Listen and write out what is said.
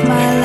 my